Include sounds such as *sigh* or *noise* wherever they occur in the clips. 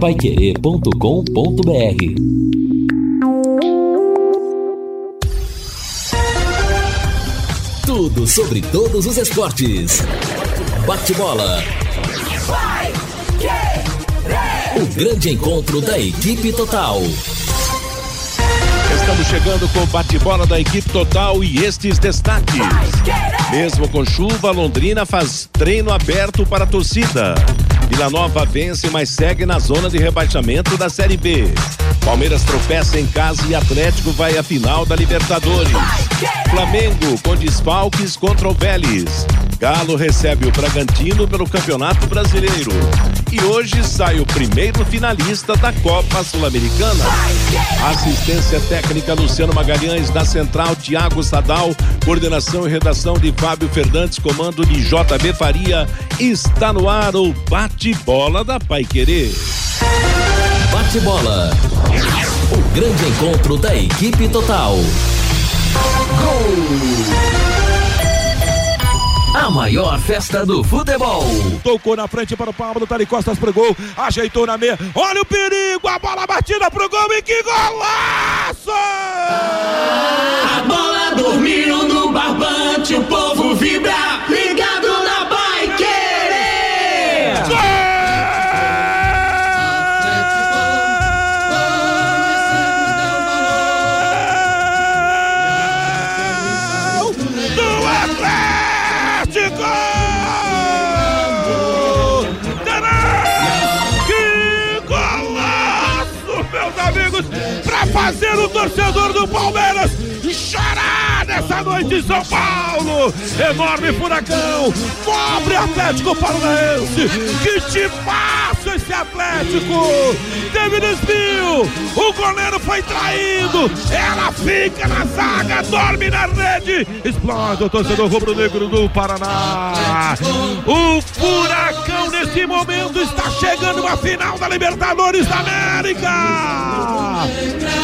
paiquerê.com.br Tudo sobre todos os esportes. Bate-bola. O grande encontro da equipe total. Estamos chegando com o bate-bola da equipe total e estes destaques. Mesmo com chuva, Londrina faz treino aberto para a torcida. Vila Nova vence, mas segue na zona de rebaixamento da Série B. Palmeiras tropeça em casa e Atlético vai à final da Libertadores. Flamengo com desfalques contra o Vélez. Galo recebe o Bragantino pelo Campeonato Brasileiro. E hoje sai o primeiro finalista da Copa Sul-Americana. Assistência técnica Luciano Magalhães, da Central Tiago Sadal, coordenação e redação de Fábio Fernandes, comando de JB Faria. Está no ar o bate-bola da Paiquerê. Bate-bola. O grande encontro da equipe total. Gol! A maior festa do futebol. Tocou na frente para o Pablo, Tari Costas pro gol, ajeitou na meia. Olha o perigo, a bola batida pro gol e que golaço! A bola dormiu no barbante, o povo vibra, torcedor do Palmeiras chorar nessa noite em São Paulo. Enorme furacão, pobre Atlético Paranaense. Que te passa esse Atlético. Teve desvio, o goleiro foi traído. Ela fica na zaga, dorme na rede. Explode o torcedor rubro-negro do Paraná. O furacão nesse momento está chegando à final da Libertadores da América.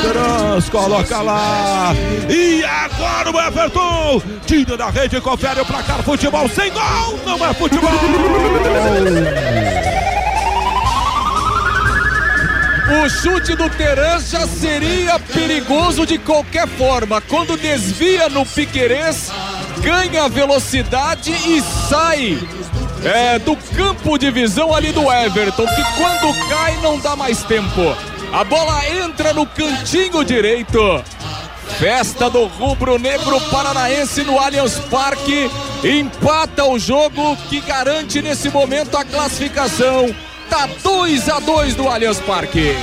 Trans coloca lá. E agora o Everton tira da rede confere o placar. Futebol sem gol, não é futebol. O chute do Teran já seria perigoso de qualquer forma. Quando desvia no Piquerez, ganha velocidade e sai é, do campo de visão ali do Everton, que quando cai não dá mais tempo. A bola entra no cantinho direito. Festa do rubro-negro paranaense no Allianz Parque. Empata o jogo que garante nesse momento a classificação. Tá 2 a 2 do Allianz Parque.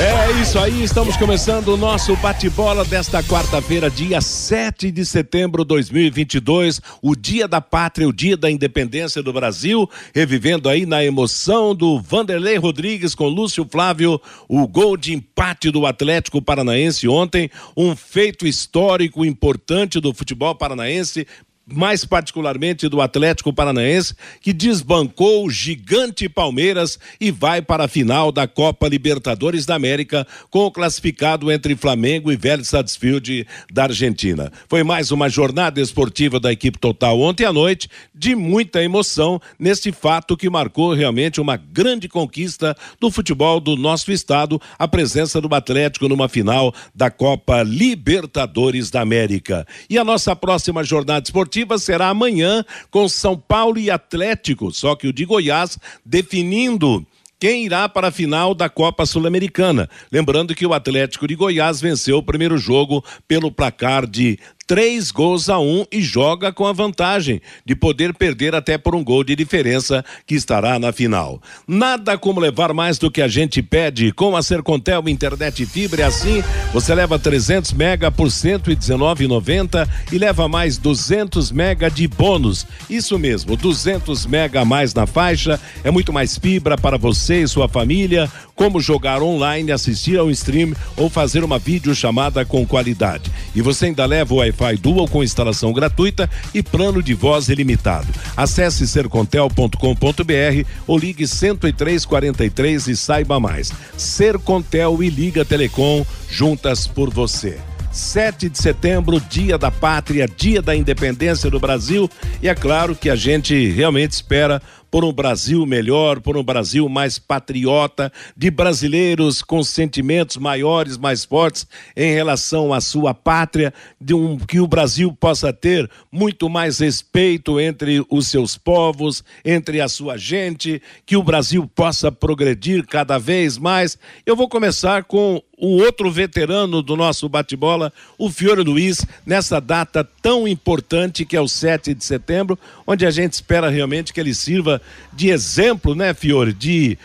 É isso aí, estamos começando o nosso bate-bola desta quarta-feira, dia 7 de setembro de 2022, o dia da pátria, o dia da independência do Brasil, revivendo aí na emoção do Vanderlei Rodrigues com Lúcio Flávio, o gol de empate do Atlético Paranaense ontem, um feito histórico importante do futebol paranaense, mais particularmente do Atlético Paranaense, que desbancou o gigante Palmeiras e vai para a final da Copa Libertadores da América, com o classificado entre Flamengo e Vélez Sarsfield da Argentina. Foi mais uma jornada esportiva da equipe total ontem à noite, de muita emoção nesse fato que marcou realmente uma grande conquista do futebol do nosso estado, a presença do Atlético numa final da Copa Libertadores da América. E a nossa próxima jornada esportiva será amanhã com São Paulo e Atlético, só que o de Goiás definindo quem irá para a final da Copa Sul-Americana. Lembrando que o Atlético de Goiás venceu o primeiro jogo pelo placar de três gols a um e joga com a vantagem de poder perder até por um gol de diferença que estará na final. Nada como levar mais do que a gente pede com a Sercontel Internet Fibra. É assim, você leva 300 mega por 119,90 e leva mais 200 mega de bônus. Isso mesmo, 200 mega a mais na faixa. É muito mais fibra para você e sua família. Como jogar online, assistir ao stream ou fazer uma videochamada com qualidade. E você ainda leva o Wi-Fi Dual com instalação gratuita e plano de voz ilimitado. Acesse sercontel.com.br ou ligue 10343 e saiba mais. Sercontel e Liga Telecom juntas por você. 7 de setembro, dia da pátria, dia da independência do Brasil, e é claro que a gente realmente espera por um Brasil melhor, por um Brasil mais patriota, de brasileiros com sentimentos maiores, mais fortes em relação à sua pátria, de um, que o Brasil possa ter muito mais respeito entre os seus povos, entre a sua gente, que o Brasil possa progredir cada vez mais. Eu vou começar com o outro veterano do nosso bate-bola, o Fiore Luiz, nessa data tão importante que é o 7 de setembro, onde a gente espera realmente que ele sirva de exemplo, né, Fiore, de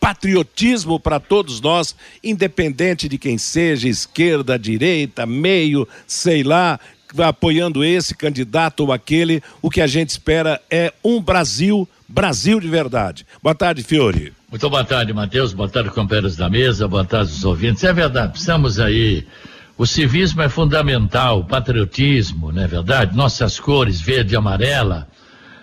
patriotismo para todos nós, independente de quem seja, esquerda, direita, meio, sei lá, apoiando esse candidato ou aquele, o que a gente espera é um Brasil, Brasil de verdade. Boa tarde, Fiore. Muito boa tarde, Matheus. Boa tarde, companheiros da mesa. Boa tarde, os ouvintes. É verdade, precisamos aí. O civismo é fundamental, o patriotismo, não é verdade? Nossas cores, verde e amarela.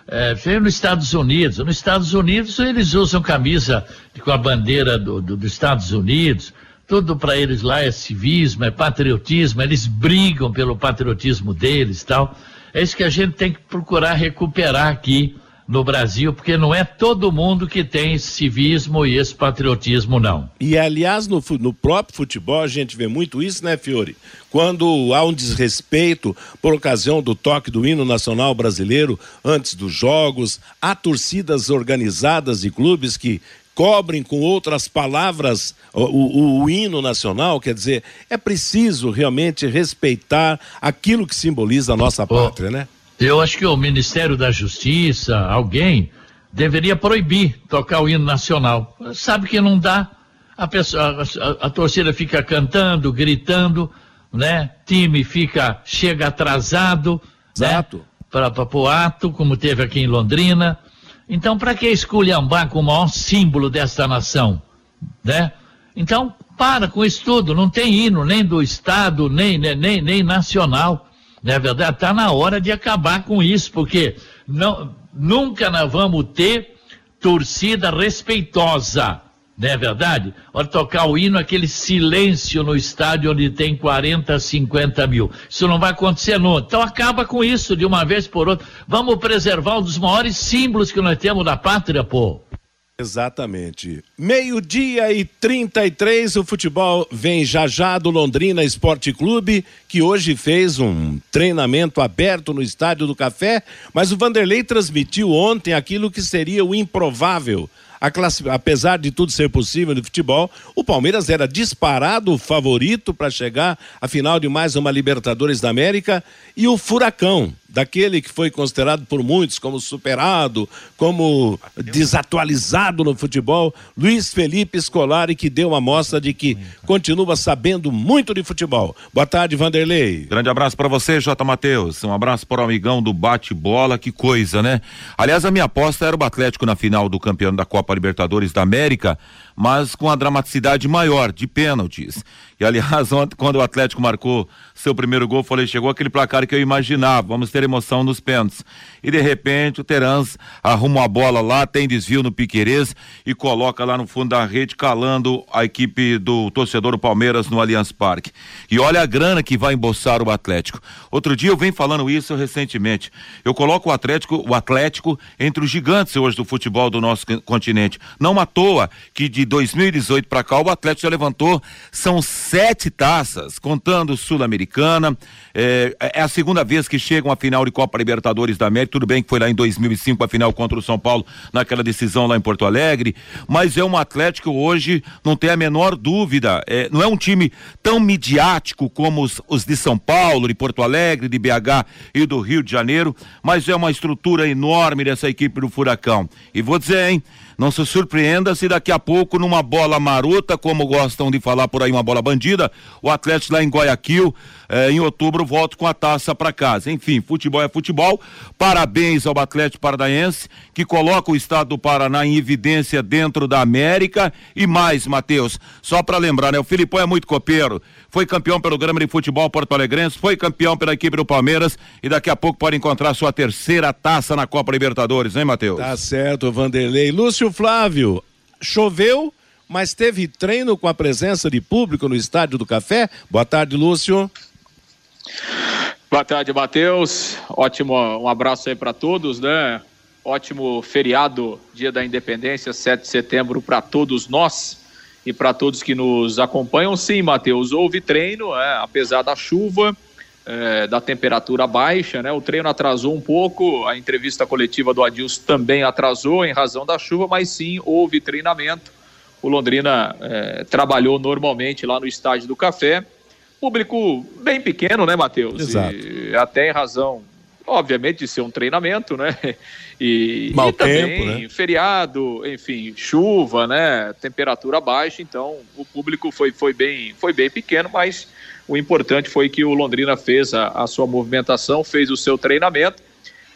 É, veio nos Estados Unidos. Nos Estados Unidos, eles usam camisa com a bandeira do, do, dos Estados Unidos. Tudo para eles lá é civismo, é patriotismo. Eles brigam pelo patriotismo deles tal. É isso que a gente tem que procurar recuperar aqui no Brasil, porque não é todo mundo que tem esse civismo e esse patriotismo, não. E, aliás, no, no próprio futebol, a gente vê muito isso, né, Fiore? Quando há um desrespeito por ocasião do toque do hino nacional brasileiro antes dos jogos, há torcidas organizadas e clubes que cobrem com outras palavras o, o, o, hino nacional, quer dizer, é preciso realmente respeitar aquilo que simboliza a nossa pátria, oh. né? Eu acho que o Ministério da Justiça, alguém, deveria proibir tocar o hino nacional. Sabe que não dá. A, pessoa, a, a torcida fica cantando, gritando, né? Time fica, chega atrasado, né? Exato. né? Para o ato, como teve aqui em Londrina. Então, para que esculhambar com o maior símbolo desta nação, né? Então, para com isso tudo. Não tem hino nem do Estado, nem, nem, nem nacional. Não é verdade? Está na hora de acabar com isso, porque não, nunca nós vamos ter torcida respeitosa. Não é verdade? Hora tocar o hino, aquele silêncio no estádio onde tem 40, 50 mil. Isso não vai acontecer nunca. Então acaba com isso de uma vez por outra. Vamos preservar um dos maiores símbolos que nós temos da pátria, pô. Exatamente. Meio-dia e 33, o futebol vem já já do Londrina Esporte Clube, que hoje fez um treinamento aberto no Estádio do Café, mas o Vanderlei transmitiu ontem aquilo que seria o improvável. Apesar de tudo ser possível no futebol, o Palmeiras era disparado favorito para chegar à final de mais uma Libertadores da América e o Furacão daquele que foi considerado por muitos como superado, como desatualizado no futebol, Luiz Felipe Scolari, que deu uma mostra de que continua sabendo muito de futebol. Boa tarde, Vanderlei. Grande abraço para você, J. Matheus. Um abraço para o amigão do bate-bola, que coisa, né? Aliás, a minha aposta era o Atlético na final do campeão da Copa Libertadores da América, mas com a dramaticidade maior, de pênaltis. E aliás, *laughs* ontem, quando o Atlético marcou seu primeiro gol, falei, chegou aquele placar que eu imaginava, vamos ter emoção nos pênaltis. E de repente o Terans arruma a bola lá, tem desvio no Piquerez e coloca lá no fundo da rede, calando a equipe do torcedor do Palmeiras no Allianz Parque. E olha a grana que vai embolsar o Atlético. Outro dia eu venho falando isso recentemente. Eu coloco o Atlético, o Atlético entre os gigantes hoje do futebol do nosso continente. Não à toa que de 2018 para cá o Atlético já levantou, são sete taças, contando Sul-Americana. É, é, a segunda vez que chegam à final de Copa Libertadores da América. Tudo bem que foi lá em 2005 a final contra o São Paulo, naquela decisão lá em Porto Alegre. Mas é um Atlético hoje, não tem a menor dúvida. É, não é um time tão midiático como os, os de São Paulo, de Porto Alegre, de BH e do Rio de Janeiro. Mas é uma estrutura enorme dessa equipe do Furacão. E vou dizer, hein? Não se surpreenda se daqui a pouco, numa bola marota, como gostam de falar por aí, uma bola bandida, o Atlético lá em Guayaquil, eh, em outubro, volta com a taça para casa. Enfim, futebol é futebol. Parabéns ao Atlético Paranaense, que coloca o estado do Paraná em evidência dentro da América. E mais, Matheus, só para lembrar, né? O Filipão é muito copeiro foi campeão pelo Grêmio de Futebol Porto Alegrense, foi campeão pela equipe do Palmeiras e daqui a pouco pode encontrar sua terceira taça na Copa Libertadores, hein, Matheus? Tá certo, Vanderlei. Lúcio Flávio, choveu, mas teve treino com a presença de público no Estádio do Café. Boa tarde, Lúcio. Boa tarde, Matheus. Ótimo, um abraço aí para todos, né? Ótimo feriado, dia da independência, 7 de setembro, para todos nós e para todos que nos acompanham. Sim, Matheus, houve treino, é, apesar da chuva, é, da temperatura baixa, né? O treino atrasou um pouco, a entrevista coletiva do Adilson também atrasou em razão da chuva, mas sim houve treinamento. O Londrina é, trabalhou normalmente lá no estádio do Café. Público bem pequeno, né, Matheus? Exato. E até em razão, obviamente, de ser um treinamento, né? E, Mau e também tempo, né? feriado, enfim, chuva, né? Temperatura baixa, então o público foi, foi, bem, foi bem pequeno, mas o importante foi que o Londrina fez a, a sua movimentação, fez o seu treinamento.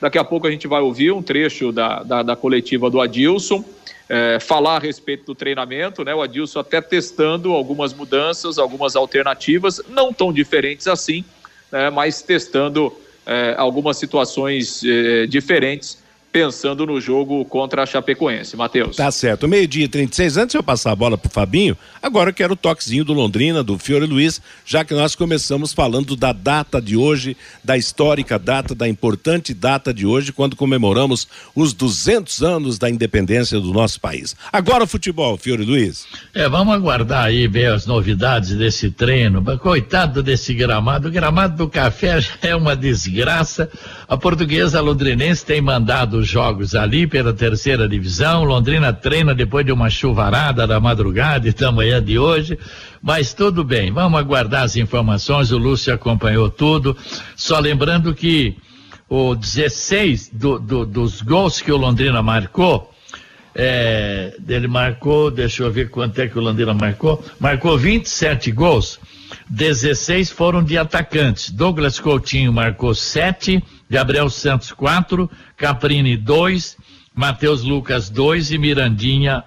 Daqui a pouco a gente vai ouvir um trecho da, da, da coletiva do Adilson, é, falar a respeito do treinamento, né? O Adilson até testando algumas mudanças, algumas alternativas, não tão diferentes assim, né? mas testando é, algumas situações é, diferentes pensando no jogo contra a Chapecoense. Matheus. Tá certo. Meio-dia e 36. Antes de eu passar a bola pro Fabinho, agora eu quero o toquezinho do Londrina, do Fiore Luiz, já que nós começamos falando da data de hoje, da histórica data, da importante data de hoje, quando comemoramos os 200 anos da independência do nosso país. Agora o futebol, Fiore Luiz. É, vamos aguardar aí ver as novidades desse treino. Coitado desse gramado. O gramado do café *laughs* já é uma desgraça. A portuguesa londrinense tem mandado os jogos ali pela terceira divisão. Londrina treina depois de uma chuvarada da madrugada e da manhã de hoje. Mas tudo bem, vamos aguardar as informações. O Lúcio acompanhou tudo. Só lembrando que o 16 do, do, dos gols que o Londrina marcou. É, ele marcou, deixa eu ver quanto é que o Londrina marcou. Marcou 27 gols. 16 foram de atacantes. Douglas Coutinho marcou 7, Gabriel Santos 4, Caprini 2, Matheus Lucas 2 e Mirandinha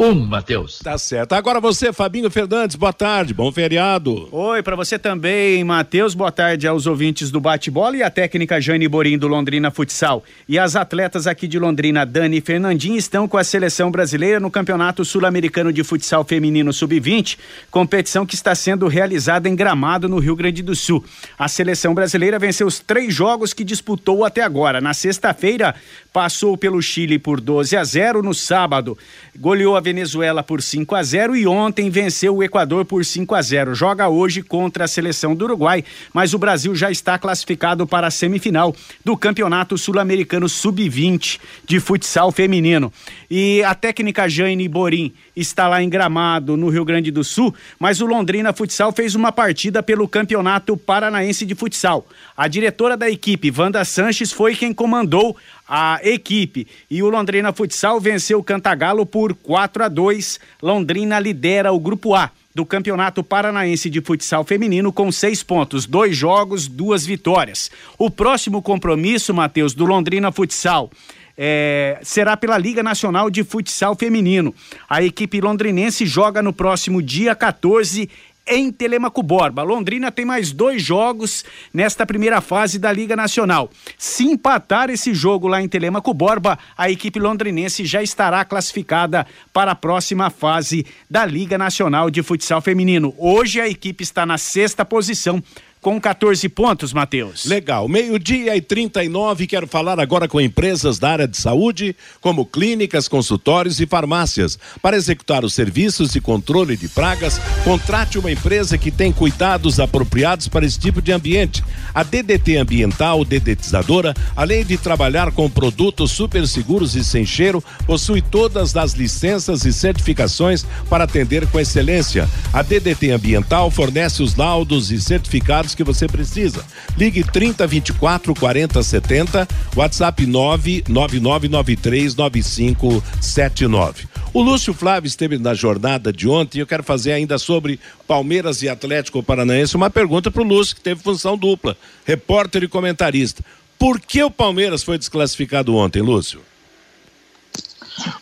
1, um, Matheus. Tá certo. Agora você, Fabinho Fernandes, boa tarde, bom feriado. Oi, para você também, Matheus, boa tarde aos ouvintes do bate-bola e a técnica Jane Borim do Londrina Futsal. E as atletas aqui de Londrina, Dani e Fernandinho, estão com a seleção brasileira no Campeonato Sul-Americano de Futsal Feminino Sub-20, competição que está sendo realizada em Gramado, no Rio Grande do Sul. A seleção brasileira venceu os três jogos que disputou até agora. Na sexta-feira, passou pelo Chile por 12 a 0, no sábado, goleou a Venezuela por 5 a 0 e ontem venceu o Equador por 5 a 0. Joga hoje contra a seleção do Uruguai, mas o Brasil já está classificado para a semifinal do Campeonato Sul-Americano Sub-20 de futsal feminino. E a técnica Jane Borim está lá em Gramado, no Rio Grande do Sul, mas o Londrina Futsal fez uma partida pelo Campeonato Paranaense de Futsal. A diretora da equipe, Wanda Sanches, foi quem comandou a equipe. E o Londrina Futsal venceu o Cantagalo por 4 a 2. Londrina lidera o grupo A do Campeonato Paranaense de Futsal Feminino com seis pontos, dois jogos, duas vitórias. O próximo compromisso, Matheus, do Londrina Futsal. É, será pela Liga Nacional de Futsal Feminino. A equipe londrinense joga no próximo dia 14 em Telemaco Borba. Londrina tem mais dois jogos nesta primeira fase da Liga Nacional. Se empatar esse jogo lá em Telemaco Borba, a equipe londrinense já estará classificada para a próxima fase da Liga Nacional de Futsal Feminino. Hoje a equipe está na sexta posição com 14 pontos, Matheus. Legal. Meio-dia e 39, quero falar agora com empresas da área de saúde, como clínicas, consultórios e farmácias. Para executar os serviços de controle de pragas, contrate uma empresa que tem cuidados apropriados para esse tipo de ambiente. A DDT Ambiental, dedetizadora, além de trabalhar com produtos super seguros e sem cheiro, possui todas as licenças e certificações para atender com excelência. A DDT Ambiental fornece os laudos e certificados que você precisa. Ligue 30 24 40 70, WhatsApp 99993 9579. O Lúcio Flávio esteve na jornada de ontem e eu quero fazer ainda sobre Palmeiras e Atlético Paranaense uma pergunta para o Lúcio, que teve função dupla, repórter e comentarista. Por que o Palmeiras foi desclassificado ontem, Lúcio?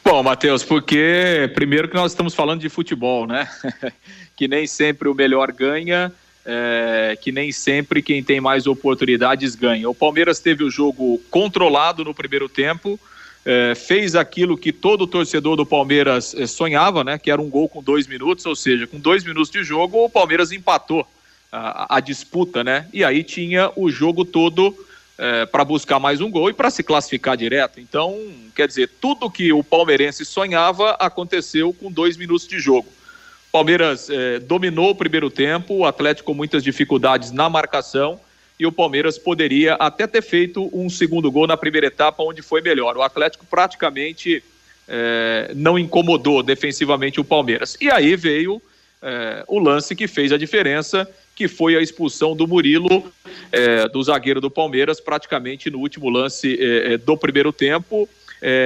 Bom, Matheus, porque primeiro que nós estamos falando de futebol, né? *laughs* que nem sempre o melhor ganha, é, que nem sempre quem tem mais oportunidades ganha. O Palmeiras teve o jogo controlado no primeiro tempo, é, fez aquilo que todo torcedor do Palmeiras é, sonhava, né? Que era um gol com dois minutos, ou seja, com dois minutos de jogo, o Palmeiras empatou a, a disputa, né? E aí tinha o jogo todo é, para buscar mais um gol e para se classificar direto. Então, quer dizer, tudo que o palmeirense sonhava aconteceu com dois minutos de jogo. Palmeiras é, dominou o primeiro tempo, o Atlético com muitas dificuldades na marcação e o Palmeiras poderia até ter feito um segundo gol na primeira etapa, onde foi melhor. O Atlético praticamente é, não incomodou defensivamente o Palmeiras. E aí veio é, o lance que fez a diferença, que foi a expulsão do Murilo, é, do zagueiro do Palmeiras, praticamente no último lance é, é do primeiro tempo.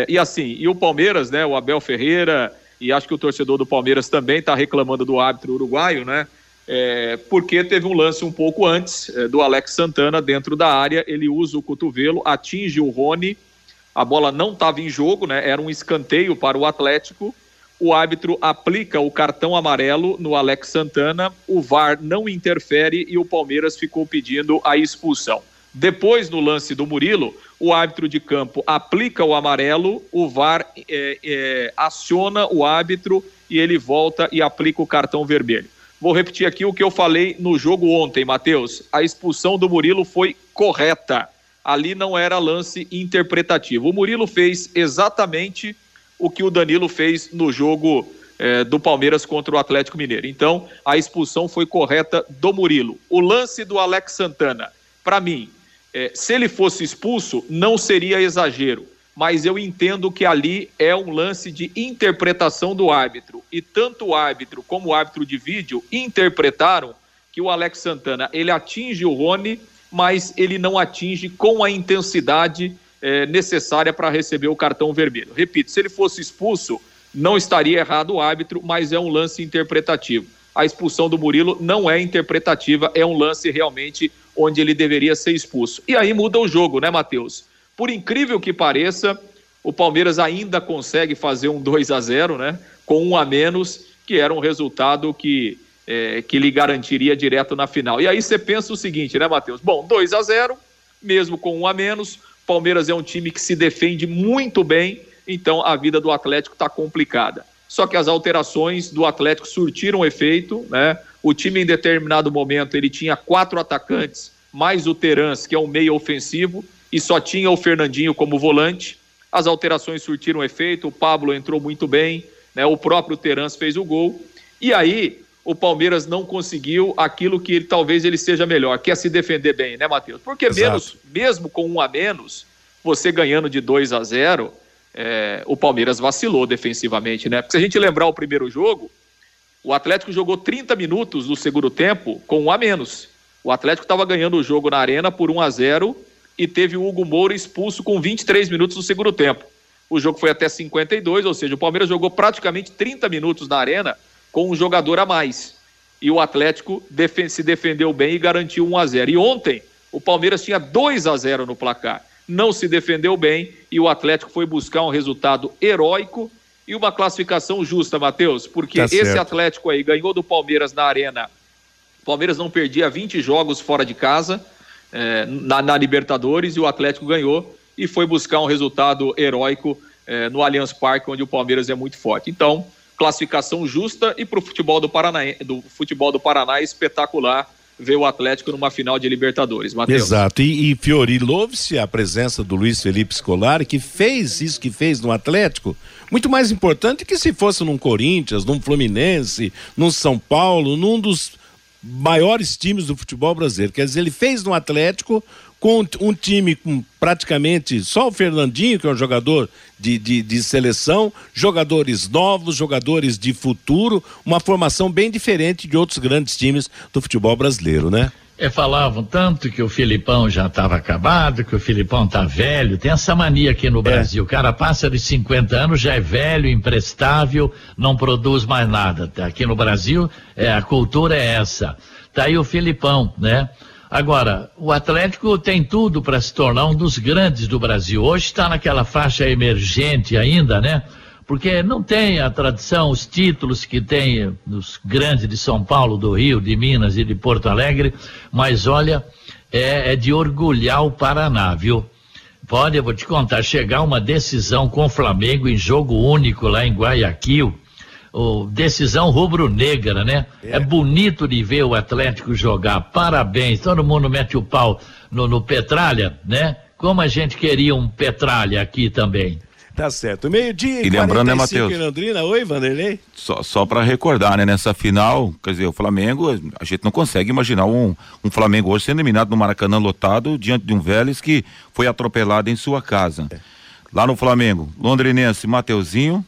E assim, e o Palmeiras, né, o Abel Ferreira, e acho que o torcedor do Palmeiras também está reclamando do árbitro uruguaio, né? É, porque teve um lance um pouco antes é, do Alex Santana dentro da área, ele usa o cotovelo, atinge o Rony, a bola não estava em jogo, né? Era um escanteio para o Atlético o árbitro aplica o cartão amarelo no Alex Santana, o VAR não interfere e o Palmeiras ficou pedindo a expulsão. Depois, no lance do Murilo, o árbitro de campo aplica o amarelo, o VAR é, é, aciona o árbitro e ele volta e aplica o cartão vermelho. Vou repetir aqui o que eu falei no jogo ontem, Matheus. A expulsão do Murilo foi correta. Ali não era lance interpretativo. O Murilo fez exatamente o que o Danilo fez no jogo é, do Palmeiras contra o Atlético Mineiro. Então, a expulsão foi correta do Murilo. O lance do Alex Santana, para mim, é, se ele fosse expulso, não seria exagero. Mas eu entendo que ali é um lance de interpretação do árbitro. E tanto o árbitro como o árbitro de vídeo interpretaram que o Alex Santana ele atinge o Rony, mas ele não atinge com a intensidade é, necessária para receber o cartão vermelho. Repito, se ele fosse expulso, não estaria errado o árbitro, mas é um lance interpretativo. A expulsão do Murilo não é interpretativa, é um lance realmente onde ele deveria ser expulso. E aí muda o jogo, né, Matheus? Por incrível que pareça, o Palmeiras ainda consegue fazer um 2 a 0 né? Com um a menos, que era um resultado que, é, que lhe garantiria direto na final. E aí você pensa o seguinte, né, Matheus? Bom, 2 a 0 mesmo com um a menos, Palmeiras é um time que se defende muito bem, então a vida do Atlético está complicada. Só que as alterações do Atlético surtiram efeito, né? O time em determinado momento ele tinha quatro atacantes, mais o Terans, que é um meio ofensivo, e só tinha o Fernandinho como volante. As alterações surtiram efeito, o Pablo entrou muito bem, né? O próprio Terans fez o gol. E aí, o Palmeiras não conseguiu aquilo que ele, talvez ele seja melhor, que é se defender bem, né, Matheus? Porque menos, mesmo com um a menos, você ganhando de 2 a 0, é, o Palmeiras vacilou defensivamente, né? Porque se a gente lembrar o primeiro jogo, o Atlético jogou 30 minutos no segundo tempo com um a menos. O Atlético estava ganhando o jogo na arena por 1 a 0 e teve o Hugo Moura expulso com 23 minutos no segundo tempo. O jogo foi até 52, ou seja, o Palmeiras jogou praticamente 30 minutos na arena com um jogador a mais. E o Atlético se defendeu bem e garantiu 1 a 0. E ontem o Palmeiras tinha 2 a 0 no placar. Não se defendeu bem e o Atlético foi buscar um resultado heróico e uma classificação justa, Matheus, porque tá esse Atlético aí ganhou do Palmeiras na Arena. O Palmeiras não perdia 20 jogos fora de casa é, na, na, Libertadores e o Atlético ganhou e foi buscar um resultado heróico é, no Allianz Parque, onde o Palmeiras é muito forte. Então, classificação justa e para o futebol do Paraná, do futebol do Paraná espetacular ver o Atlético numa final de Libertadores. Mateus. Exato. E, e Fiori, louve-se a presença do Luiz Felipe Scolari, que fez isso que fez no Atlético, muito mais importante que se fosse num Corinthians, num Fluminense, num São Paulo, num dos maiores times do futebol brasileiro. Quer dizer, ele fez no Atlético com um time com praticamente só o Fernandinho, que é um jogador de, de, de, seleção, jogadores novos, jogadores de futuro, uma formação bem diferente de outros grandes times do futebol brasileiro, né? É, falavam tanto que o Filipão já estava acabado, que o Filipão tá velho. Tem essa mania aqui no é. Brasil. O cara passa de 50 anos, já é velho, imprestável, não produz mais nada. Aqui no Brasil, é, a cultura é essa. Tá aí o Filipão, né? Agora, o Atlético tem tudo para se tornar um dos grandes do Brasil. Hoje está naquela faixa emergente ainda, né? Porque não tem a tradição, os títulos que tem os grandes de São Paulo, do Rio, de Minas e de Porto Alegre, mas olha, é, é de orgulhar o Paraná, viu? Pode, eu vou te contar, chegar uma decisão com o Flamengo em jogo único lá em Guayaquil, o decisão rubro-negra, né? É. é. bonito de ver o Atlético jogar. Parabéns. Todo mundo mete o pau no, no Petralha, né? Como a gente queria um Petralha aqui também. Tá certo. Meio-dia e lembrando, né, Matheus? Londrina. Oi, Vanderlei. Só, só para recordar, né, nessa final, quer dizer, o Flamengo, a gente não consegue imaginar um, um Flamengo hoje sendo eliminado no Maracanã lotado diante de um Vélez que foi atropelado em sua casa. É. Lá no Flamengo, londrinense Mateuzinho,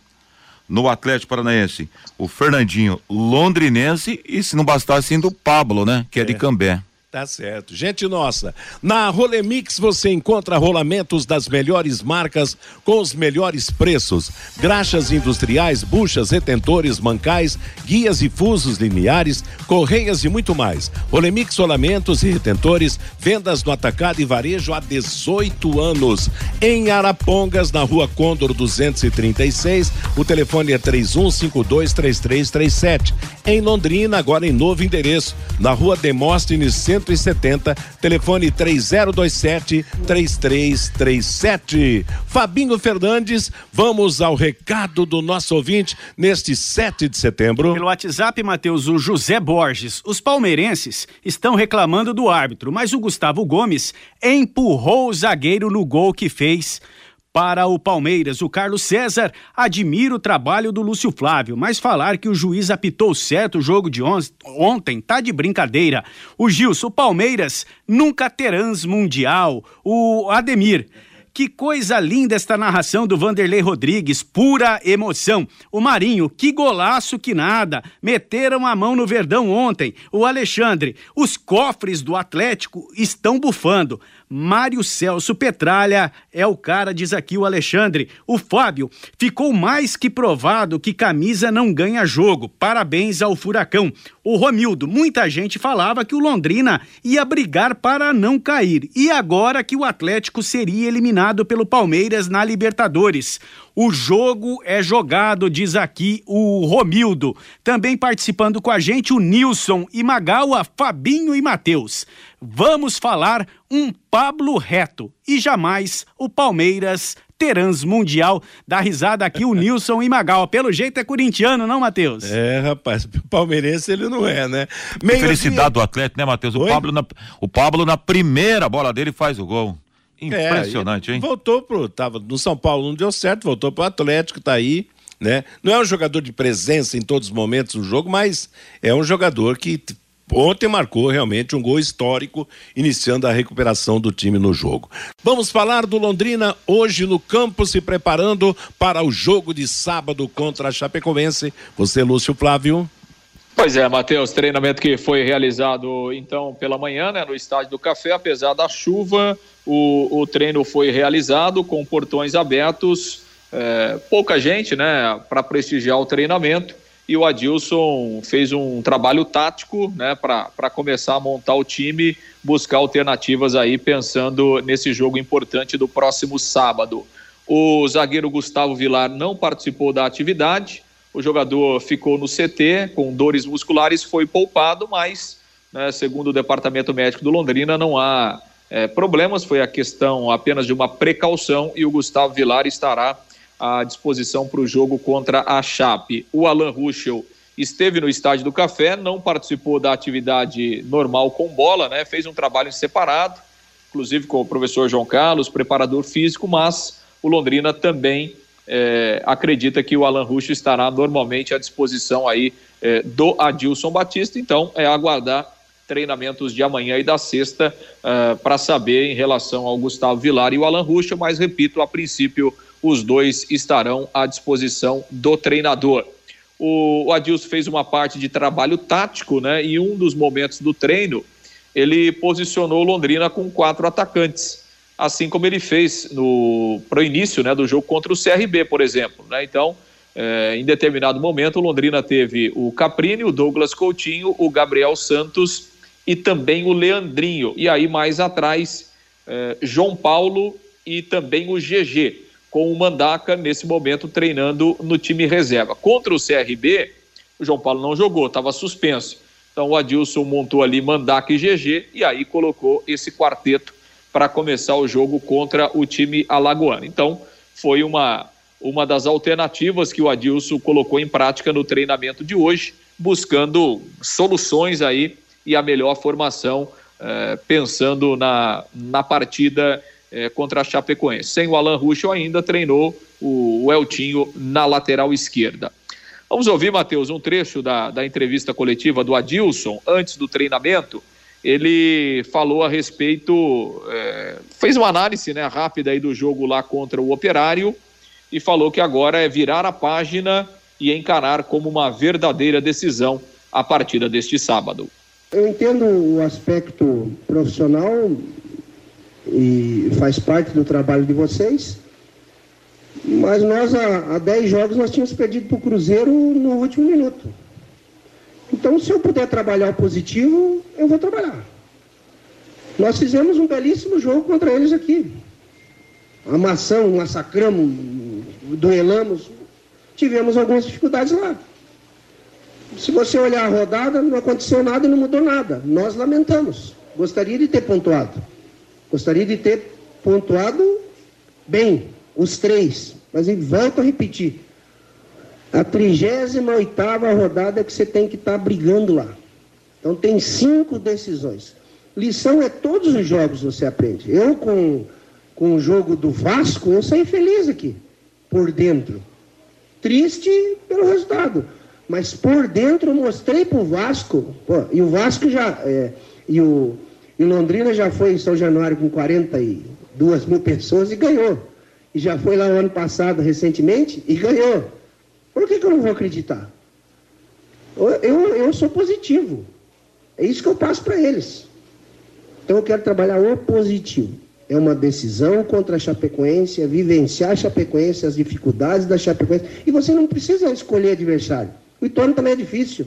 no Atlético Paranaense, o Fernandinho londrinense e se não bastasse ainda o Pablo, né, que é, é. de Cambé. Tá certo. Gente nossa, na Rolemix você encontra rolamentos das melhores marcas com os melhores preços. Graxas industriais, buchas, retentores, mancais, guias e fusos lineares, correias e muito mais. Rolemix rolamentos e retentores, vendas no atacado e varejo há 18 anos. Em Arapongas, na rua Condor 236, o telefone é 31523337. Em Londrina, agora em novo endereço, na rua Demóstenes 100 170, telefone 3027 3337. Fabinho Fernandes, vamos ao recado do nosso ouvinte neste 7 de setembro. Pelo WhatsApp, Matheus, o José Borges. Os palmeirenses estão reclamando do árbitro, mas o Gustavo Gomes empurrou o zagueiro no gol que fez para o Palmeiras, o Carlos César admira o trabalho do Lúcio Flávio, mas falar que o juiz apitou certo o jogo de on ontem tá de brincadeira. O Gilson, o Palmeiras nunca terãs mundial. O Ademir, que coisa linda esta narração do Vanderlei Rodrigues, pura emoção. O Marinho, que golaço que nada. Meteram a mão no Verdão ontem. O Alexandre, os cofres do Atlético estão bufando. Mário Celso Petralha é o cara, diz aqui o Alexandre. O Fábio ficou mais que provado que camisa não ganha jogo. Parabéns ao Furacão. O Romildo, muita gente falava que o Londrina ia brigar para não cair. E agora que o Atlético seria eliminado pelo Palmeiras na Libertadores. O jogo é jogado, diz aqui o Romildo. Também participando com a gente o Nilson e Magawa, Fabinho e Matheus. Vamos falar um Pablo reto e jamais o Palmeiras Terãs Mundial. Dá risada aqui o *laughs* Nilson e Magal. Pelo jeito é corintiano, não, Matheus? É, rapaz, palmeirense ele não é, né? Meio Felicidade do atleta, né, Matheus? O Pablo, na, o Pablo, na primeira bola dele, faz o gol. Impressionante, é, hein? Voltou pro. Tava no São Paulo, não deu certo, voltou pro Atlético, tá aí. Né? Não é um jogador de presença em todos os momentos do jogo, mas é um jogador que ontem marcou realmente um gol histórico, iniciando a recuperação do time no jogo. Vamos falar do Londrina hoje no campo, se preparando para o jogo de sábado contra a Chapecoense. Você, Lúcio Flávio. Pois é, Matheus, treinamento que foi realizado então pela manhã, né, no estádio do Café, apesar da chuva, o, o treino foi realizado com portões abertos, é, pouca gente, né, para prestigiar o treinamento e o Adilson fez um trabalho tático né, para começar a montar o time, buscar alternativas aí, pensando nesse jogo importante do próximo sábado. O zagueiro Gustavo Vilar não participou da atividade, o jogador ficou no CT com dores musculares, foi poupado, mas, né, segundo o departamento médico do Londrina, não há é, problemas, foi a questão apenas de uma precaução e o Gustavo Vilar estará à disposição para o jogo contra a Chape. O Alan Ruschel esteve no estádio do Café, não participou da atividade normal com bola, né? Fez um trabalho separado, inclusive com o professor João Carlos, preparador físico, mas o Londrina também é, acredita que o Alan Ruschel estará normalmente à disposição aí é, do Adilson Batista, então é aguardar treinamentos de amanhã e da sexta uh, para saber em relação ao Gustavo Vilar e o Alan Ruschel, mas repito, a princípio os dois estarão à disposição do treinador. O, Adilson fez uma parte de trabalho tático, né? E um dos momentos do treino, ele posicionou Londrina com quatro atacantes, assim como ele fez no pro início, né, do jogo contra o CRB, por exemplo, né? Então, é, em determinado momento, Londrina teve o Caprini, o Douglas Coutinho, o Gabriel Santos e também o Leandrinho. E aí mais atrás, é, João Paulo e também o GG com o Mandaca nesse momento treinando no time reserva. Contra o CRB, o João Paulo não jogou, estava suspenso. Então o Adilson montou ali Mandaca e GG e aí colocou esse quarteto para começar o jogo contra o time alagoano. Então foi uma, uma das alternativas que o Adilson colocou em prática no treinamento de hoje, buscando soluções aí e a melhor formação, eh, pensando na, na partida eh, contra a Chapecoense. Sem o Alan Ruschel ainda treinou o, o Eltinho na lateral esquerda. Vamos ouvir, Matheus, um trecho da, da entrevista coletiva do Adilson antes do treinamento. Ele falou a respeito, é, fez uma análise né, rápida aí do jogo lá contra o Operário e falou que agora é virar a página e encarar como uma verdadeira decisão a partida deste sábado. Eu entendo o aspecto profissional e faz parte do trabalho de vocês, mas nós há 10 jogos nós tínhamos perdido para o Cruzeiro no último minuto. Então, se eu puder trabalhar o positivo, eu vou trabalhar. Nós fizemos um belíssimo jogo contra eles aqui. Amassamos, massacramos, duelamos. Tivemos algumas dificuldades lá. Se você olhar a rodada, não aconteceu nada e não mudou nada. Nós lamentamos. Gostaria de ter pontuado. Gostaria de ter pontuado bem, os três. Mas volto a repetir. A 38 rodada é que você tem que estar tá brigando lá. Então tem cinco decisões. Lição é todos os jogos você aprende. Eu com, com o jogo do Vasco, eu saí feliz aqui, por dentro. Triste pelo resultado. Mas por dentro eu mostrei pro Vasco. Pô, e o Vasco já. É, e o e Londrina já foi em São Januário com 42 mil pessoas e ganhou. E já foi lá o ano passado, recentemente, e ganhou. Por que, que eu não vou acreditar? Eu, eu, sou positivo. É isso que eu passo para eles. Então eu quero trabalhar o positivo. É uma decisão contra a Chapecoense, é vivenciar a Chapecoense, as dificuldades da Chapecoense. E você não precisa escolher adversário. O Itorno também é difícil.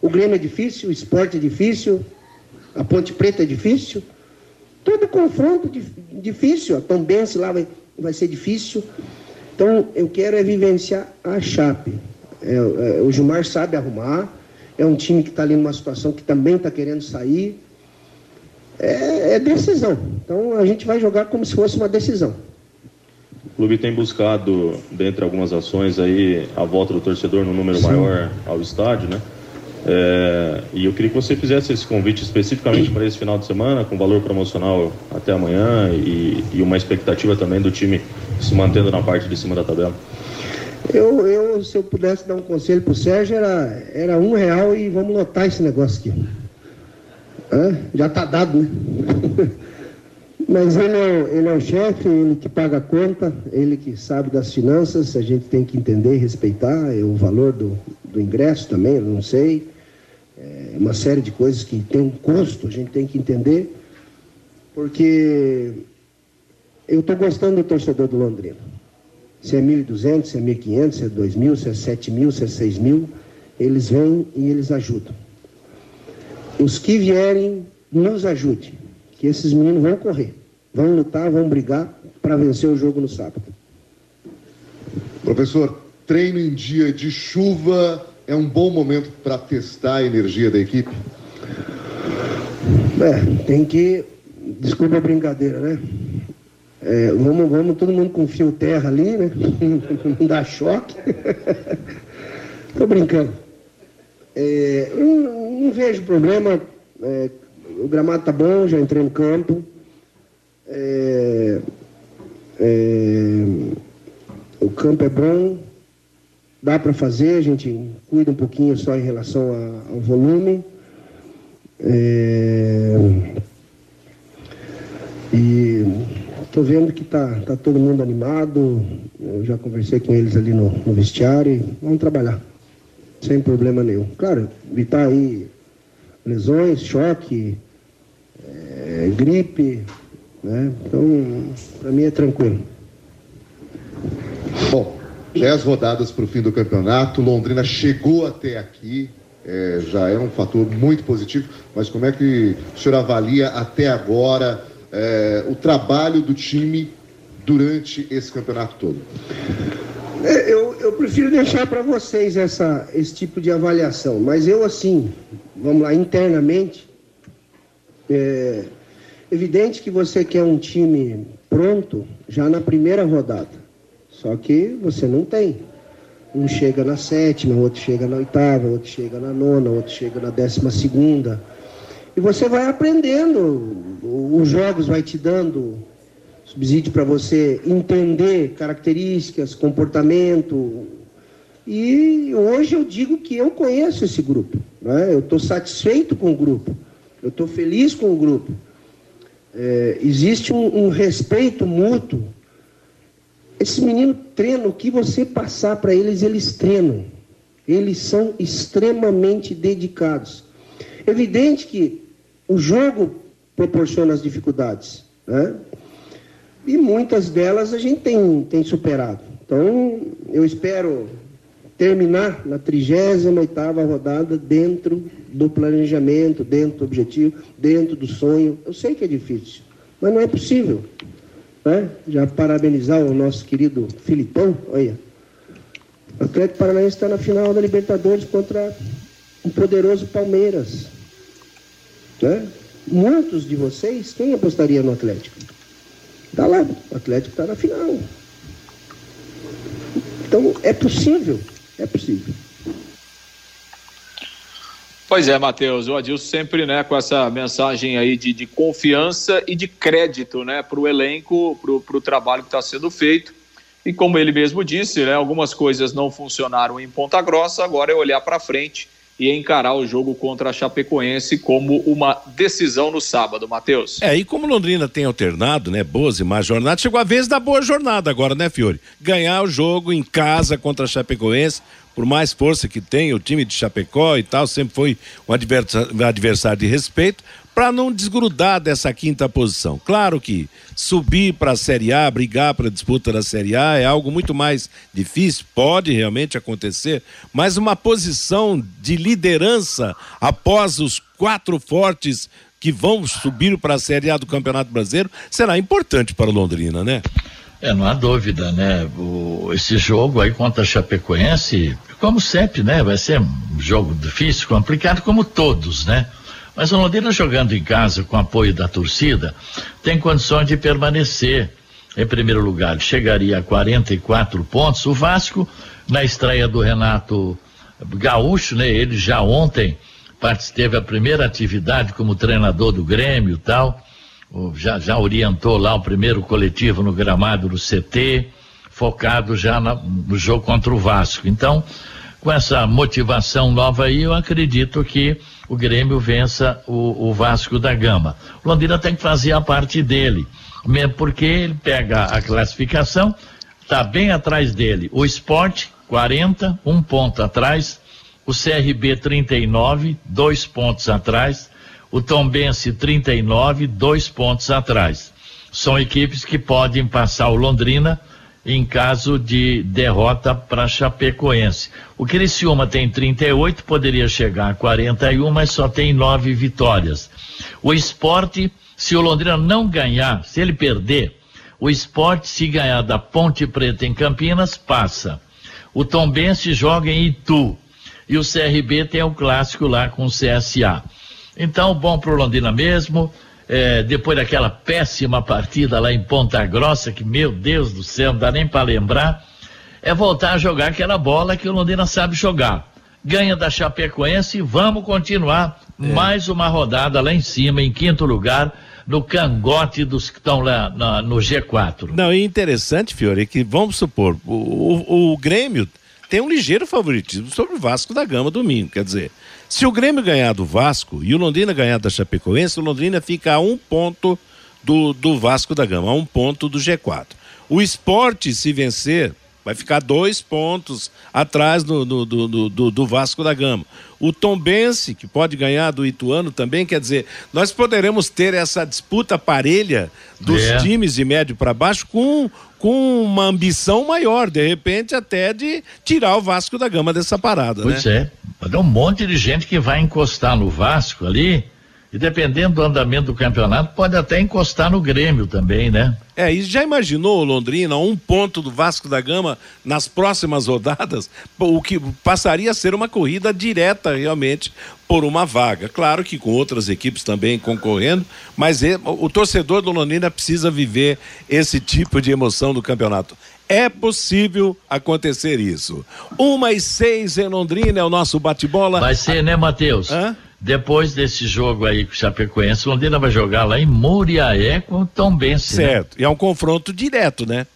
O Grêmio é difícil, o esporte é difícil, a Ponte Preta é difícil. Todo confronto difícil. A Tombense lá vai, vai ser difícil. Então, eu quero é vivenciar a Chape. É, é, o Gilmar sabe arrumar, é um time que está ali numa situação que também está querendo sair. É, é, decisão. Então, a gente vai jogar como se fosse uma decisão. O clube tem buscado, dentre algumas ações, aí, a volta do torcedor no número Sim. maior ao estádio, né? É, e eu queria que você fizesse esse convite especificamente para esse final de semana, com valor promocional até amanhã e, e, uma expectativa também do time se mantendo na parte de cima da tabela. Eu, eu se eu pudesse dar um conselho para o Sérgio, era, era um real e vamos lotar esse negócio aqui. Hã? Já está dado, né? *laughs* Mas ele é, ele é o chefe, ele que paga a conta, ele que sabe das finanças, a gente tem que entender e respeitar é o valor do, do ingresso também, eu não sei é uma série de coisas que tem um custo, a gente tem que entender, porque eu estou gostando do torcedor do Londrina. Se é 1.200, se é 1.500, se é 2.000, se é 7.000, se é 6.000, eles vêm e eles ajudam. Os que vierem, nos ajudem, que esses meninos vão correr, vão lutar, vão brigar para vencer o jogo no sábado. Professor, treino em dia de chuva é um bom momento para testar a energia da equipe? É, tem que. Desculpa a brincadeira, né? É, vamos, vamos todo mundo com fio terra ali, né? *laughs* Não dá choque. *laughs* Tô brincando. É, não, não, vejo problema. É, o gramado tá bom, já entrei no campo. É, é, o campo é bom, dá para fazer, a gente cuida um pouquinho só em relação a, ao volume. É... E estou vendo que está tá todo mundo animado. Eu já conversei com eles ali no, no vestiário vamos trabalhar. Sem problema nenhum. Claro, evitar aí lesões, choque, é, gripe, né? Então, para mim é tranquilo. Dez rodadas para o fim do campeonato. Londrina chegou até aqui, é, já é um fator muito positivo. Mas como é que o senhor avalia até agora é, o trabalho do time durante esse campeonato todo? É, eu, eu prefiro deixar para vocês essa, esse tipo de avaliação. Mas eu, assim, vamos lá, internamente, é evidente que você quer um time pronto já na primeira rodada. Só que você não tem. Um chega na sétima, outro chega na oitava, outro chega na nona, outro chega na décima segunda. E você vai aprendendo, os jogos vai te dando subsídio para você entender características, comportamento. E hoje eu digo que eu conheço esse grupo. Né? Eu estou satisfeito com o grupo. Eu estou feliz com o grupo. É, existe um, um respeito mútuo. Esse menino treina, o que você passar para eles, eles treinam. Eles são extremamente dedicados. Evidente que o jogo proporciona as dificuldades. Né? E muitas delas a gente tem, tem superado. Então, eu espero terminar na 38ª rodada dentro do planejamento, dentro do objetivo, dentro do sonho. Eu sei que é difícil, mas não é possível. Né? Já parabenizar o nosso querido Filipão, olha. O Atlético Paranaense está na final da Libertadores contra um poderoso Palmeiras. Né? Muitos de vocês, quem apostaria no Atlético? Está lá, o Atlético está na final. Então é possível, é possível. Pois é, Matheus, o Adilson sempre né, com essa mensagem aí de, de confiança e de crédito né, para o elenco, para o trabalho que está sendo feito. E como ele mesmo disse, né, algumas coisas não funcionaram em Ponta Grossa, agora é olhar para frente e encarar o jogo contra a Chapecoense como uma decisão no sábado, Matheus. É, e como Londrina tem alternado, né, boas e más jornadas, chegou a vez da boa jornada agora, né, Fiore? Ganhar o jogo em casa contra a Chapecoense, por mais força que tem o time de Chapecó e tal, sempre foi um adversário, um adversário de respeito, para não desgrudar dessa quinta posição. Claro que subir para a Série A, brigar para a disputa da Série A é algo muito mais difícil, pode realmente acontecer, mas uma posição de liderança após os quatro fortes que vão subir para a Série A do Campeonato Brasileiro será importante para o Londrina, né? É, não há dúvida, né? O, esse jogo aí contra a Chapecoense, como sempre, né? Vai ser um jogo difícil, complicado, como todos, né? Mas o Londrina jogando em casa com apoio da torcida tem condições de permanecer em primeiro lugar. Chegaria a 44 pontos. O Vasco, na estreia do Renato Gaúcho, né? Ele já ontem teve a primeira atividade como treinador do Grêmio e tal já, já orientou lá o primeiro coletivo no gramado do CT, focado já na, no jogo contra o Vasco. Então, com essa motivação nova aí, eu acredito que o Grêmio vença o, o Vasco da Gama. O Londrina tem que fazer a parte dele, mesmo porque ele pega a classificação, está bem atrás dele. O Esporte, 40, um ponto atrás. O CRB 39, dois pontos atrás o Tombense 39, dois pontos atrás. São equipes que podem passar o Londrina em caso de derrota para Chapecoense. O Criciúma tem 38, poderia chegar a 41, mas só tem nove vitórias. O esporte, se o Londrina não ganhar, se ele perder, o esporte, se ganhar da Ponte Preta em Campinas, passa. O Tombense joga em Itu. E o CRB tem o clássico lá com o CSA. Então, bom pro Londrina mesmo. É, depois daquela péssima partida lá em Ponta Grossa, que, meu Deus do céu, não dá nem para lembrar, é voltar a jogar aquela bola que o Londrina sabe jogar. Ganha da Chapecoense e vamos continuar é. mais uma rodada lá em cima, em quinto lugar, no cangote dos que estão lá na, no G4. Não, e interessante, Fiore, que vamos supor, o, o, o Grêmio tem um ligeiro favoritismo sobre o Vasco da Gama domingo. Quer dizer, se o Grêmio ganhar do Vasco e o Londrina ganhar da Chapecoense, o Londrina fica a um ponto do, do Vasco da Gama, a um ponto do G4. O esporte, se vencer, vai ficar dois pontos atrás do, do, do, do, do Vasco da Gama. O Tombense, que pode ganhar do Ituano também, quer dizer, nós poderemos ter essa disputa parelha dos é. times de médio para baixo com, com uma ambição maior, de repente até de tirar o Vasco da Gama dessa parada, pois né? é. Mas é um monte de gente que vai encostar no Vasco ali E dependendo do andamento do campeonato, pode até encostar no Grêmio também, né? É, e já imaginou Londrina, um ponto do Vasco da Gama nas próximas rodadas? O que passaria a ser uma corrida direta realmente por uma vaga. Claro que com outras equipes também concorrendo, mas é, o torcedor do Londrina precisa viver esse tipo de emoção do campeonato. É possível acontecer isso. Uma e seis em Londrina é o nosso bate-bola. Vai ser, né, Matheus? Hã? Depois desse jogo aí com o Chapecoense, Londrina vai jogar lá em Moriaé com o Tom Bense. né? Certo. E é um confronto direto, né?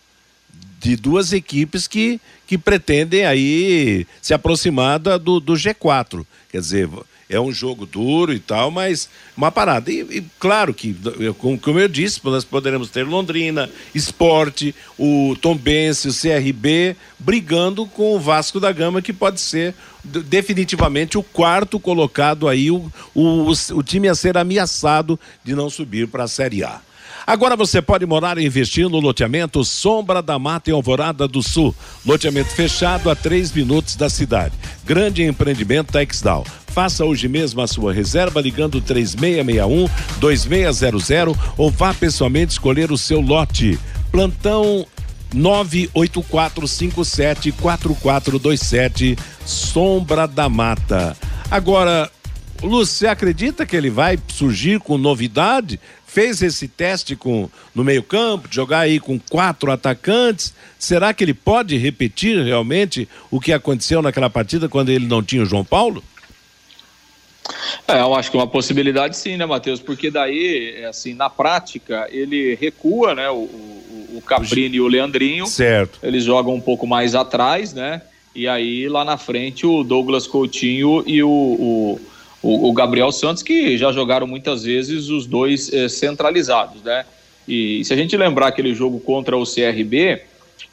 De duas equipes que, que pretendem aí se aproximar do, do G4. Quer dizer, é um jogo duro e tal, mas uma parada. E, e claro que, como, eu disse, nós poderemos ter Londrina, Esporte, o Tombense, o CRB, brigando com o Vasco da Gama, que pode ser definitivamente o quarto colocado aí, o, o, o time a ser ameaçado de não subir para a Série A. Agora você pode morar e investir no loteamento Sombra da Mata em Alvorada do Sul. Loteamento fechado a três minutos da cidade. Grande empreendimento Texdal. Faça hoje mesmo a sua reserva ligando 3661-2600 ou vá pessoalmente escolher o seu lote. Plantão 984574427 Sombra da Mata. Agora, Lúcio, você acredita que ele vai surgir com novidade? Fez esse teste com no meio-campo, jogar aí com quatro atacantes. Será que ele pode repetir realmente o que aconteceu naquela partida quando ele não tinha o João Paulo? É, eu acho que é uma possibilidade sim, né, Matheus? Porque daí, é assim, na prática, ele recua, né, o, o, o Caprini e o Leandrinho. Certo. Eles jogam um pouco mais atrás, né? E aí, lá na frente, o Douglas Coutinho e o, o, o- Gabriel Santos, que já jogaram muitas vezes os dois eh, centralizados, né? E se a gente lembrar aquele jogo contra o CRB,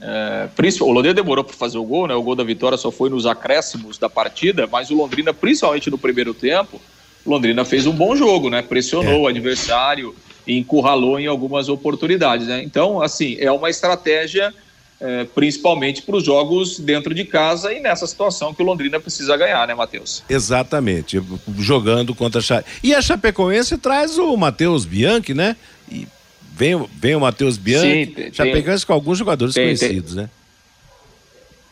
é, o Londrina demorou para fazer o gol, né? O gol da vitória só foi nos acréscimos da partida, mas o Londrina, principalmente no primeiro tempo, o Londrina fez um bom jogo, né? Pressionou o adversário e encurralou em algumas oportunidades, né? Então, assim, é uma estratégia é, principalmente para os jogos dentro de casa e nessa situação que o Londrina precisa ganhar, né, Matheus? Exatamente, jogando contra a Chape. E a Chapecoense traz o Matheus Bianchi, né? E vem, vem o Matheus Bianchi, Sim, tem- Chapecoense com alguns jogadores tem- tem- conhecidos, né?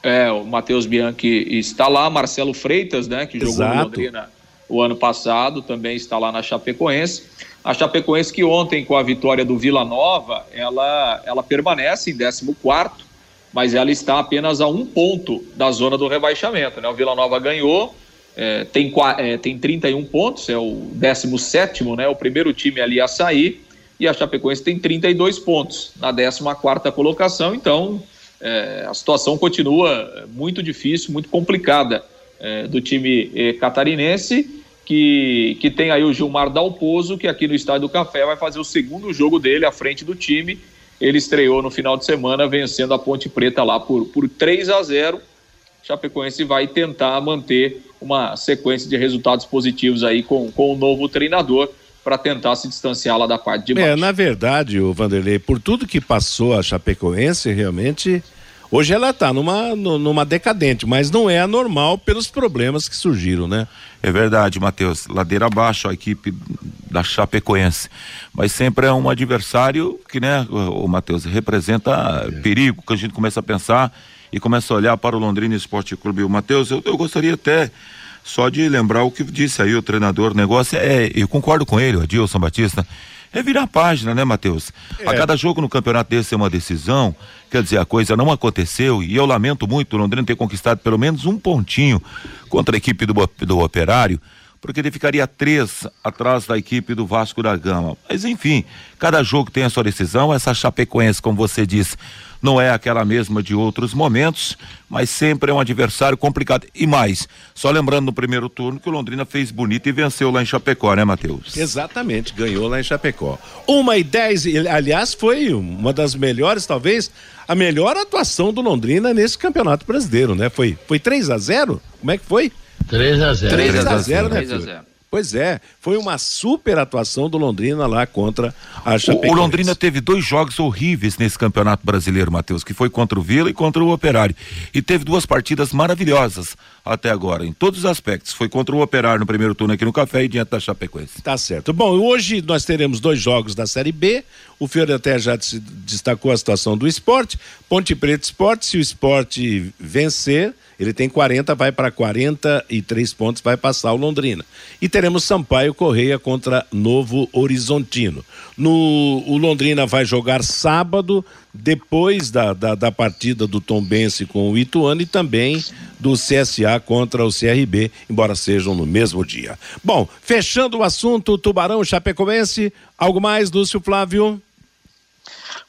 É, o Matheus Bianchi está lá, Marcelo Freitas, né, que jogou no Exato. Londrina o ano passado, também está lá na Chapecoense. A Chapecoense que ontem, com a vitória do Vila Nova, ela, ela permanece em 14º, mas ela está apenas a um ponto da zona do rebaixamento, né? O Vila Nova ganhou, é, tem, é, tem 31 pontos, é o 17º, né, o primeiro time ali a sair, e a Chapecoense tem 32 pontos na 14ª colocação, então é, a situação continua muito difícil, muito complicada é, do time é, catarinense, que, que tem aí o Gilmar Dalpozo, que aqui no Estádio do Café vai fazer o segundo jogo dele à frente do time. Ele estreou no final de semana vencendo a Ponte Preta lá por, por 3 a 0. Chapecoense vai tentar manter uma sequência de resultados positivos aí com, com o novo treinador para tentar se distanciar lá da parte de baixo. É, na verdade, o Vanderlei, por tudo que passou a Chapecoense, realmente, hoje ela está numa, nu- numa decadente, mas não é anormal pelos problemas que surgiram, né? É verdade, Matheus. Ladeira abaixo a equipe da Chapecoense. Mas sempre é um adversário que, né, o, Matheus, representa perigo, que a gente começa a pensar e começa a olhar para o Londrina Esporte Clube. O Matheus, eu, eu gostaria até só de lembrar o que disse aí o treinador. O negócio é, eu concordo com ele, o Adilson Batista. É virar a página, né, Matheus? A É. cada jogo no campeonato desse é uma decisão, quer dizer, a coisa não aconteceu e eu lamento muito o Londrina ter conquistado pelo menos um pontinho contra a equipe do, do Operário, porque ele ficaria três atrás da equipe do Vasco da Gama. Mas enfim, cada jogo tem a sua decisão, essa Chapecoense, como você disse, não é aquela mesma de outros momentos, mas sempre é um adversário complicado. E mais, só lembrando no primeiro turno que o Londrina fez bonito e venceu lá em Chapecó, né, Matheus? Exatamente, ganhou lá em Chapecó. Uma e dez, aliás, foi uma das melhores, talvez, a melhor atuação do Londrina nesse campeonato brasileiro, né? Foi, foi 3 a 0 Como é que foi? 3 a 0 3 a 0 né? 3 a filho? 0. Pois é, foi uma super atuação do Londrina lá contra a Chapecoense. O, Londrina teve dois jogos horríveis nesse Campeonato Brasileiro, Matheus, que foi contra o Vila e contra o Operário. E teve duas partidas maravilhosas até agora, em todos os aspectos. Foi contra o Operário no primeiro turno aqui no Café e diante da Chapecoense. Tá certo. Bom, hoje nós teremos dois jogos da Série B. O Fiore até já se destacou a situação do esporte. Ponte Preta Esporte, se o esporte vencer, ele tem 40, vai para 43 pontos, vai passar o Londrina. E teremos Sampaio Correia contra Novo Horizontino. No, o Londrina vai jogar sábado, depois da, da, da partida do Tombense com o Ituano e também do CSA contra o CRB, embora sejam no mesmo dia. Bom, fechando o assunto, Tubarão Chapecoense, algo mais, Lúcio Flávio?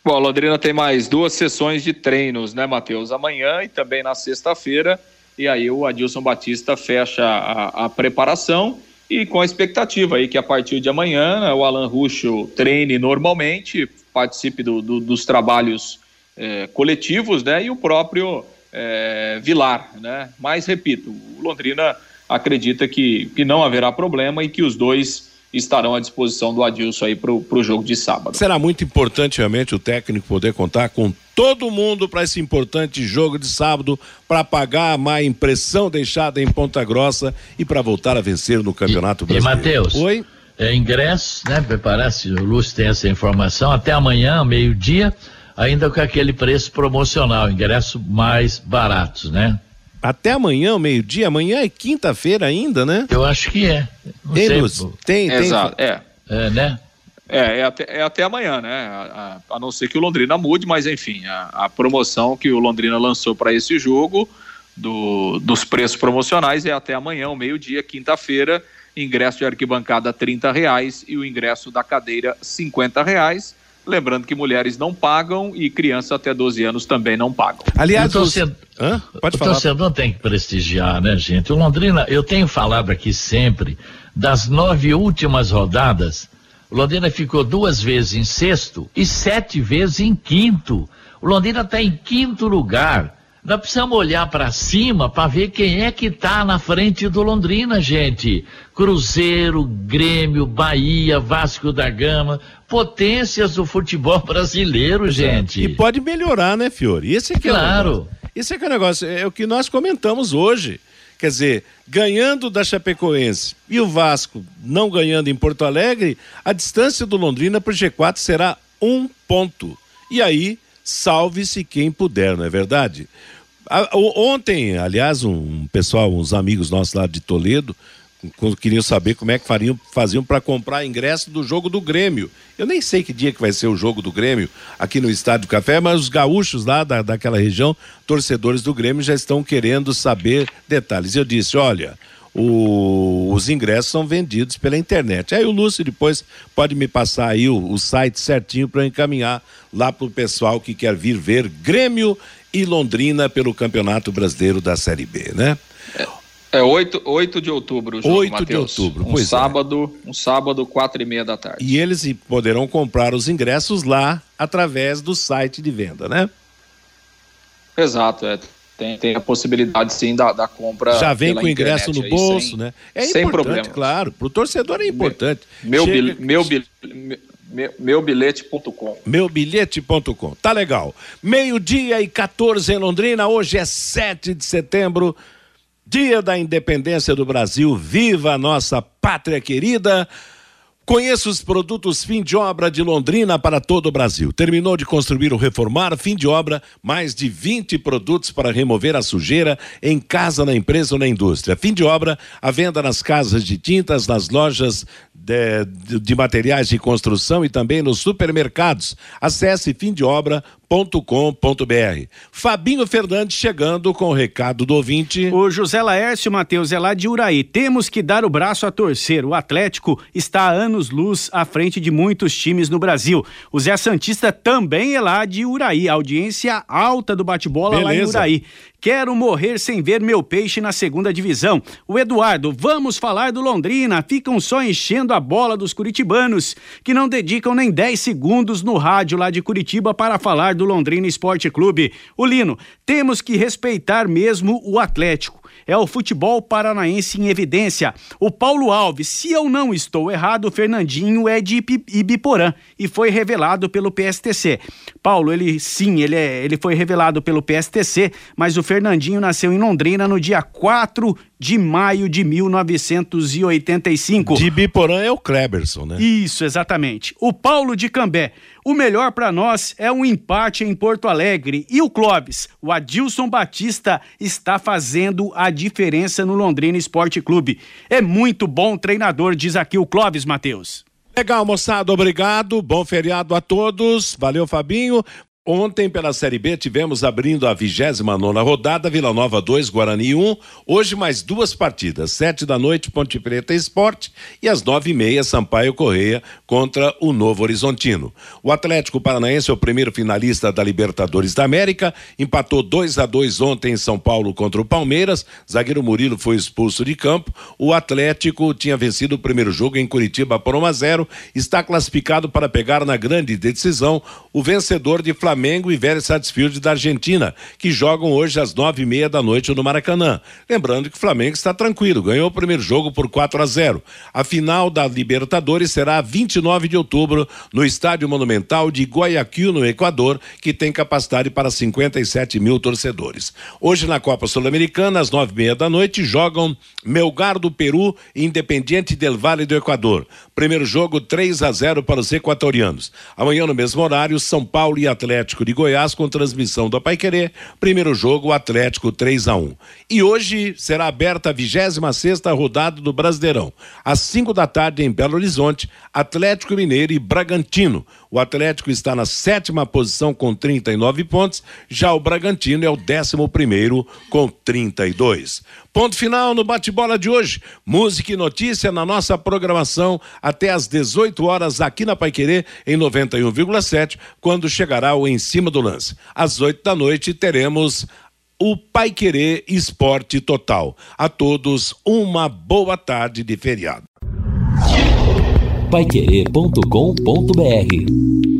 Bom, a Londrina tem mais duas sessões de treinos, né, Matheus? Amanhã e também na sexta-feira. E aí o Adilson Batista fecha a, a, preparação e com a expectativa aí que a partir de amanhã né, o Alan Ruxo treine normalmente, participe do, do, dos trabalhos é, coletivos, né? E o próprio é, Vilar, né? Mas repito, o Londrina acredita que, que não haverá problema e que os dois estarão à disposição do Adilson aí para o jogo de sábado. Será muito importante realmente o técnico poder contar com todo mundo para esse importante jogo de sábado para pagar a má impressão deixada em Ponta Grossa e para voltar a vencer no Campeonato e, Brasileiro. E Matheus. Oi. É, ingresso, né? Parece, o Lúcio tem essa informação, até amanhã, meio-dia, ainda com aquele preço promocional, ingresso mais baratos, né? Até amanhã, meio-dia. Amanhã é quinta-feira ainda, né? Eu acho que é. Não tem, sei, Luz? Tem, tem. Exato, é. É, né? É, é até, é até amanhã, né? A, a, a, não ser que o Londrina mude, mas enfim, a, a promoção que o Londrina lançou para esse jogo do, dos preços promocionais é até amanhã, o meio-dia, quinta-feira. Ingresso de arquibancada R$ reais e o ingresso da cadeira R$ reais. Lembrando que mulheres não pagam e crianças até 12 anos também não pagam. Aliás, o torcedor, Hã? Pode o falar. torcedor tem que prestigiar, né, gente? O Londrina, eu tenho falado aqui sempre, das nove últimas rodadas, o Londrina ficou duas vezes em sexto e sete vezes em quinto. O Londrina está em quinto lugar. Nós precisamos olhar para cima para ver quem é que está na frente do Londrina, gente. Cruzeiro, Grêmio, Bahia, Vasco da Gama, potências do futebol *laughs* brasileiro, gente. E pode melhorar, né, Fiore? Esse aqui claro. É Esse aqui é o negócio, é o que nós comentamos hoje. Quer dizer, ganhando da Chapecoense e o Vasco não ganhando em Porto Alegre, a distância do Londrina para o G4 será um ponto. E aí, salve-se quem puder, não é verdade? Ontem, aliás, um pessoal, uns amigos nossos lá de Toledo, queriam saber como é que fariam, faziam para comprar ingresso do jogo do Grêmio. Eu nem sei que dia que vai ser o jogo do Grêmio aqui no Estádio do Café, mas os gaúchos lá da, daquela região, torcedores do Grêmio, já estão querendo saber detalhes. Eu disse, olha, o, os ingressos são vendidos pela internet. Aí o Lúcio depois pode me passar aí o, o site certinho para encaminhar lá para o pessoal que quer vir ver Grêmio e Londrina pelo Campeonato Brasileiro da Série B, né? É, é 8, 8 de outubro o jogo, 8 Mateus. de outubro, um pois sábado, é. Um sábado, quatro e meia da tarde. E eles poderão comprar os ingressos lá através do site de venda, né? Exato, é. Tem, tem a possibilidade sim da, da compra. Já vem com o ingresso no bolso, sem, né? É sem problema. claro. Para o torcedor é importante. Meu, Chega... meu, meu, meubilhete.com. Meubilhete.com. Tá legal. Meio-dia e 14 em Londrina. Hoje é 7 de setembro, dia da independência do Brasil. Viva a nossa pátria querida. Conheça os produtos fim de obra de Londrina para todo o Brasil. Terminou de construir ou reformar, fim de obra, mais de 20 produtos para remover a sujeira em casa, na empresa ou na indústria. Fim de obra, a venda nas casas de tintas, nas lojas de, de, materiais de construção e também nos supermercados. Acesse fimdeobra.com.br. Fabinho Fernandes chegando com o recado do ouvinte. O José Laércio Matheus é lá de Uraí. Temos que dar o braço a torcer. O Atlético está há anos-luz à frente de muitos times no Brasil. O Zé Santista também é lá de Uraí. Audiência alta do bate-bola lá em Uraí. Quero morrer sem ver meu peixe na segunda divisão. O Eduardo, vamos falar do Londrina. Ficam só enchendo a bola dos curitibanos, que não dedicam nem 10 segundos no rádio lá de Curitiba para falar do Londrina Esporte Clube. O Lino, temos que respeitar mesmo o Atlético. É o futebol paranaense em evidência. O Paulo Alves, se eu não estou errado, o Fernandinho é de Ibiporã e foi revelado pelo PSTC. Paulo, ele sim, ele, é, ele foi revelado pelo PSTC, mas o Fernandinho nasceu em Londrina no dia 4 de maio de 1985. De Biporã é o Kleberson, né? Isso, exatamente. O Paulo de Cambé. O melhor para nós é um empate em Porto Alegre. E o Clóvis, o Adilson Batista, está fazendo a diferença no Londrina Esporte Clube. É muito bom treinador, diz aqui o Clóvis Matheus. Legal, moçada, obrigado. Bom feriado a todos. Valeu, Fabinho. Ontem, pela Série B, tivemos abrindo a 29 nona rodada, Vila Nova 2, Guarani 1. Hoje, mais duas partidas: sete da noite, Ponte Preta Esporte e às nove e meia, Sampaio Correia contra o Novo Horizontino. O Atlético Paranaense é o primeiro finalista da Libertadores da América, empatou 2 a 2 ontem em São Paulo contra o Palmeiras. Zagueiro Murilo foi expulso de campo. O Atlético tinha vencido o primeiro jogo em Curitiba por 1 a 0 está classificado para pegar na grande decisão o vencedor de Flamengo. Flamengo e Vélez Sarsfield da Argentina, que jogam hoje às nove e meia da noite no Maracanã. Lembrando que o Flamengo está tranquilo, ganhou o primeiro jogo por 4 a 0. A final da Libertadores será 29 de outubro no Estádio Monumental de Guayaquil, no Equador, que tem capacidade para 57 mil torcedores. Hoje na Copa Sul-Americana, às nove e meia da noite, jogam Melgar do Peru e Independiente del Vale do Equador. Primeiro jogo 3 a 0 para os equatorianos. Amanhã no mesmo horário, São Paulo e Atlético de Goiás com transmissão Pai Querer. Primeiro jogo, Atlético 3 a 1 E hoje será aberta a 26 sexta rodada do Brasileirão. Às 5 da tarde em Belo Horizonte, Atlético Mineiro e Bragantino. O Atlético está na sétima posição com 39 pontos, já o Bragantino é o décimo primeiro com 32. Ponto final no bate-bola de hoje. Música e notícia na nossa programação até às 18 horas aqui na Paiquerê em 91,7, quando chegará o Em Cima do Lance. Às 8 da noite teremos o Paiquerê Esporte Total. A todos, uma boa tarde de feriado. Paiquerê.com.br